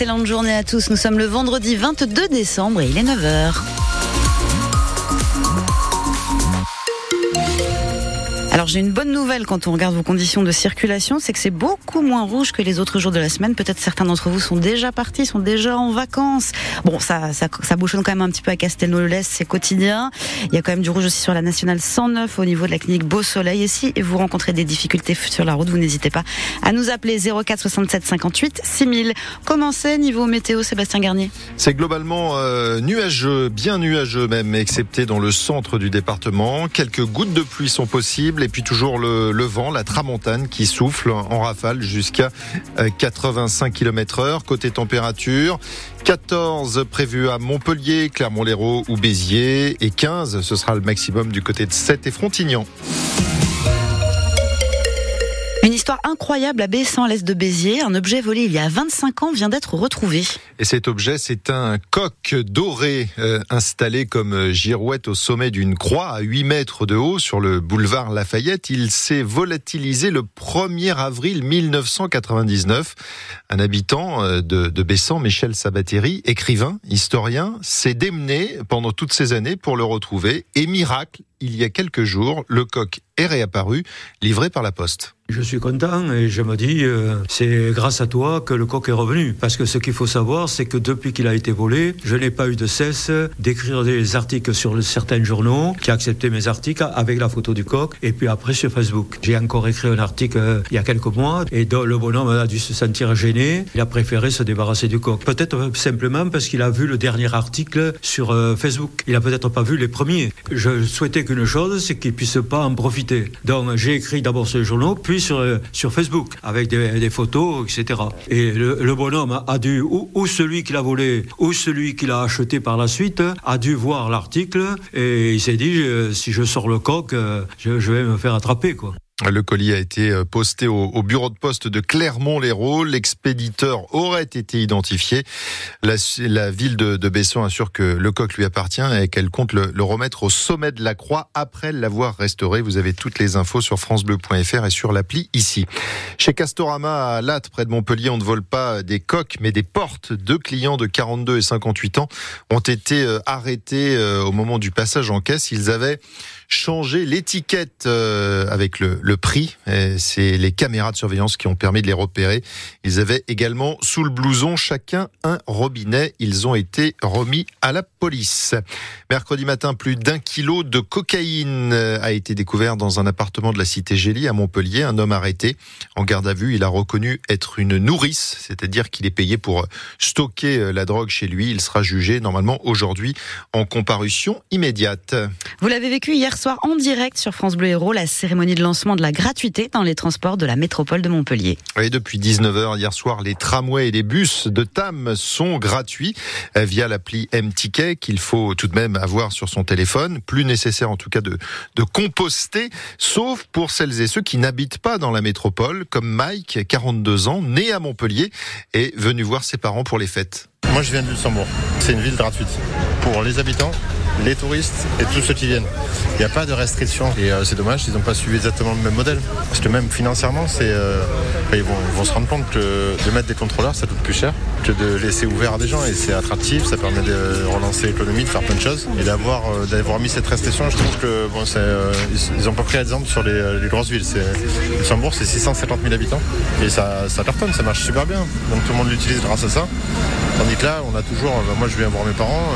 excellente journée à tous. Nous sommes le vendredi 22 décembre et il est 9h. Alors j'ai une bonne nouvelle quand on regarde vos conditions de circulation, c'est que c'est beaucoup moins rouge que les autres jours de la semaine. Peut-être certains d'entre vous sont déjà partis, sont déjà en vacances. Bon, ça, ça, bouchonne quand même un petit peu à Castelnau-le-Lez, c'est quotidien. Il y a quand même du rouge aussi sur la nationale 109 au niveau de la clinique Beau Soleil. Et si vous rencontrez des difficultés sur la route, vous n'hésitez pas à nous appeler 04 67 58 6000. Comment c'est niveau météo, Sébastien Garnier? C'est globalement euh, nuageux, bien nuageux même, excepté dans le centre du département. Quelques gouttes de pluie sont possibles et puis toujours le, vent, la tramontane qui souffle en rafale jusqu'à 85 km heure. Côté température, 14 prévus à Montpellier, Clermont-Lérault ou Béziers et 15, ce sera le maximum du côté de 7 et Frontignan. Une histoire incroyable à Bessan, à l'est de Béziers. Un objet volé il y a 25 ans vient d'être retrouvé. Et cet objet, c'est un coq doré euh, installé comme girouette au sommet d'une croix à 8 mètres de haut sur le boulevard Lafayette. Il s'est volatilisé le 1er avril 1999. Un habitant euh, de, de Bessan, Michel Sabateri, écrivain, historien, s'est démené pendant toutes ces années pour le retrouver. Et miracle, il y a quelques jours, le coq est réapparu, livré par la poste. Je suis content et je me dis, euh, c'est grâce à toi que le coq est revenu. Parce que ce qu'il faut savoir, c'est que depuis qu'il a été volé, je n'ai pas eu de cesse d'écrire des articles sur certains journaux qui acceptaient mes articles avec la photo du coq et puis après sur Facebook. J'ai encore écrit un article euh, il y a quelques mois et le bonhomme a dû se sentir gêné. Il a préféré se débarrasser du coq. Peut-être simplement parce qu'il a vu le dernier article sur euh, Facebook. Il a peut-être pas vu les premiers. Je souhaitais qu'une chose, c'est qu'il puisse pas en profiter. Donc j'ai écrit d'abord ce journaux, puis sur, euh, sur Facebook, avec des, photos, etc. Et le, le bonhomme a dû, ou, ou celui qui l'a volé, ou celui qui l'a acheté par la suite, a dû voir l'article, et il s'est dit, euh, si je sors le coq, euh, je, je vais me faire attraper, quoi. Le colis a été posté au, au bureau de poste de Clermont-Lérault. L'expéditeur aurait été identifié. La, ville de, Besson assure que le coq lui appartient et qu'elle compte le, le, remettre au sommet de la croix après l'avoir restauré. Vous avez toutes les infos sur francebleu.fr et sur l'appli ici. Chez Castorama à Latte, près de Montpellier, on ne vole pas des coques mais des portes. Deux clients de 42 et 58 ans ont été arrêtés au moment du passage en caisse. Ils avaient changé l'étiquette avec le, le prix. C'est les caméras de surveillance qui ont permis de les repérer. Ils avaient également sous le blouson chacun un robinet. Ils ont été remis à la police. Mercredi matin, plus d'un kilo de cocaïne a été découvert dans un appartement de la cité Gély à Montpellier. Un homme arrêté en garde à vue. Il a reconnu être une nourrice, c'est-à-dire qu'il est payé pour stocker la drogue chez lui. Il sera jugé normalement aujourd'hui en comparution immédiate. Vous l'avez vécu hier soir en direct sur France Bleu Héros, la cérémonie de lancement de la gratuité dans les transports de la métropole de Montpellier. Et depuis 19h hier soir, les tramways et les bus de TAM sont gratuits via l'appli M-Ticket qu'il faut tout de même avoir sur son téléphone. Plus nécessaire en tout cas de, de composter, sauf pour celles et ceux qui n'habitent pas dans la métropole, comme Mike, 42 ans, né à Montpellier, et venu voir ses parents pour les fêtes. Moi je viens de Luxembourg. C'est une ville gratuite pour les habitants les touristes et tous ceux qui viennent. Il n'y a pas de restrictions et euh, c'est dommage, ils n'ont pas suivi exactement le même modèle. Parce que même financièrement, euh, ils, vont, se rendre compte que de mettre des contrôleurs, ça coûte plus cher que de laisser ouvert à des gens et c'est attractif, ça permet de relancer l'économie, de faire plein de choses. Et d'avoir, euh, mis cette restriction, je trouve que bon, ils n'ont pas pris exemple sur les, les grosses villes. Luxembourg, c'est 650 000 habitants et ça, ça cartonne, ça marche super bien. Donc tout le monde l'utilise grâce à ça. Tandis que là, on a toujours, moi je viens voir mes parents,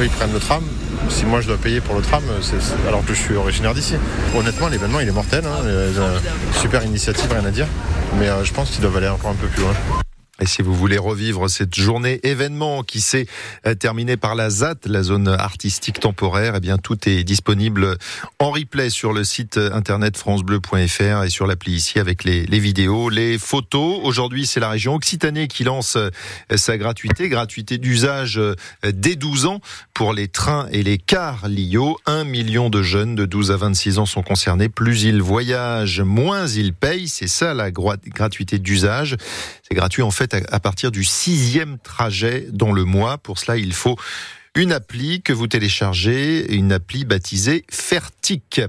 eux ils prennent le tram, si moi je dois payer pour le tram, est, alors que je suis originaire d'ici. Honnêtement, l'événement il est mortel, hein, euh, super initiative, rien à dire, mais euh, je pense qu'ils doivent aller encore un peu plus loin. Et si vous voulez revivre cette journée événement qui s'est terminée par la ZAT, la zone artistique temporaire, eh bien tout est disponible en replay sur le site internet francebleu.fr et sur l'appli ici avec les, vidéos, les photos. Aujourd'hui, c'est la région Occitanie qui lance sa gratuité, gratuité d'usage dès 12 ans pour les trains et les cars LIO. Un million de jeunes de 12 à 26 ans sont concernés. Plus ils voyagent, moins ils payent. C'est ça la gratuité d'usage. C'est gratuit en fait à partir du sixième trajet dans le mois. Pour cela, il faut une appli que vous téléchargez, une appli baptisée Fertic.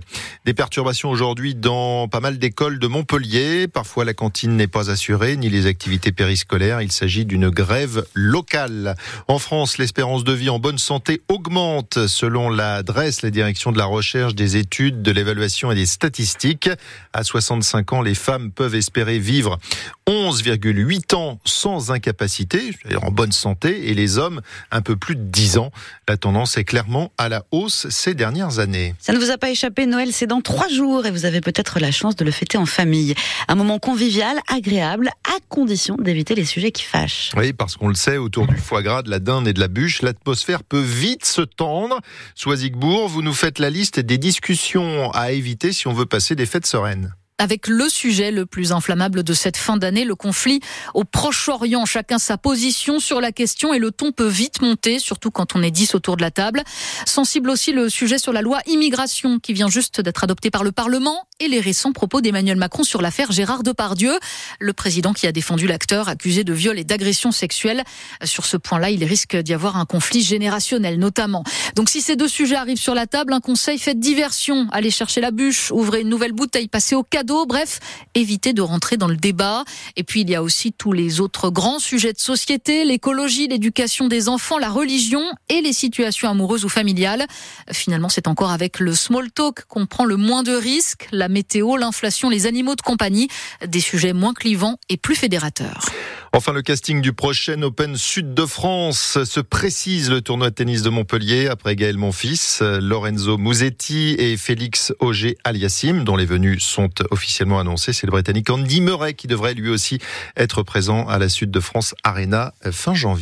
Des perturbations aujourd'hui dans pas mal d'écoles de Montpellier. Parfois la cantine n'est pas assurée, ni les activités périscolaires. Il s'agit d'une grève locale. En France, l'espérance de vie en bonne santé augmente selon l'adresse, la direction de la recherche, des études, de l'évaluation et des statistiques. À 65 ans, les femmes peuvent espérer vivre 11,8 ans sans incapacité, en bonne santé, et les hommes un peu plus de 10 ans. La tendance est clairement à la hausse ces dernières années. Ça ne vous a pas échappé, Noël, c'est dans trois jours et vous avez peut-être la chance de le fêter en famille. Un moment convivial, agréable, à condition d'éviter les sujets qui fâchent. Oui, parce qu'on le sait, autour du foie gras, de la dinde et de la bûche, l'atmosphère peut vite se tendre. Soisigbourg, vous nous faites la liste des discussions à éviter si on veut passer des fêtes sereines avec le sujet le plus inflammable de cette fin d'année, le conflit au Proche-Orient. Chacun sa position sur la question et le ton peut vite monter, surtout quand on est 10 autour de la table. Sensible aussi le sujet sur la loi immigration qui vient juste d'être adoptée par le Parlement et les récents propos d'Emmanuel Macron sur l'affaire Gérard Depardieu, le président qui a défendu l'acteur accusé de viol et d'agression sexuelle. Sur ce point-là, il risque d'y avoir un conflit générationnel notamment. Donc si ces deux sujets arrivent sur la table, un conseil, faites diversion, allez chercher la bûche, ouvrez une nouvelle bouteille, passez au cadeau Bref, évitez de rentrer dans le débat. Et puis, il y a aussi tous les autres grands sujets de société, l'écologie, l'éducation des enfants, la religion et les situations amoureuses ou familiales. Finalement, c'est encore avec le small talk qu'on prend le moins de risques. La météo, l'inflation, les animaux de compagnie, des sujets moins clivants et plus fédérateurs. Enfin, le casting du prochain Open Sud de France se précise le tournoi de tennis de Montpellier après Gaël Monfils, Lorenzo Musetti et Félix Auger Aliassim, dont les venues sont officiellement annoncées. C'est le Britannique Andy Murray qui devrait lui aussi être présent à la Sud de France Arena fin janvier.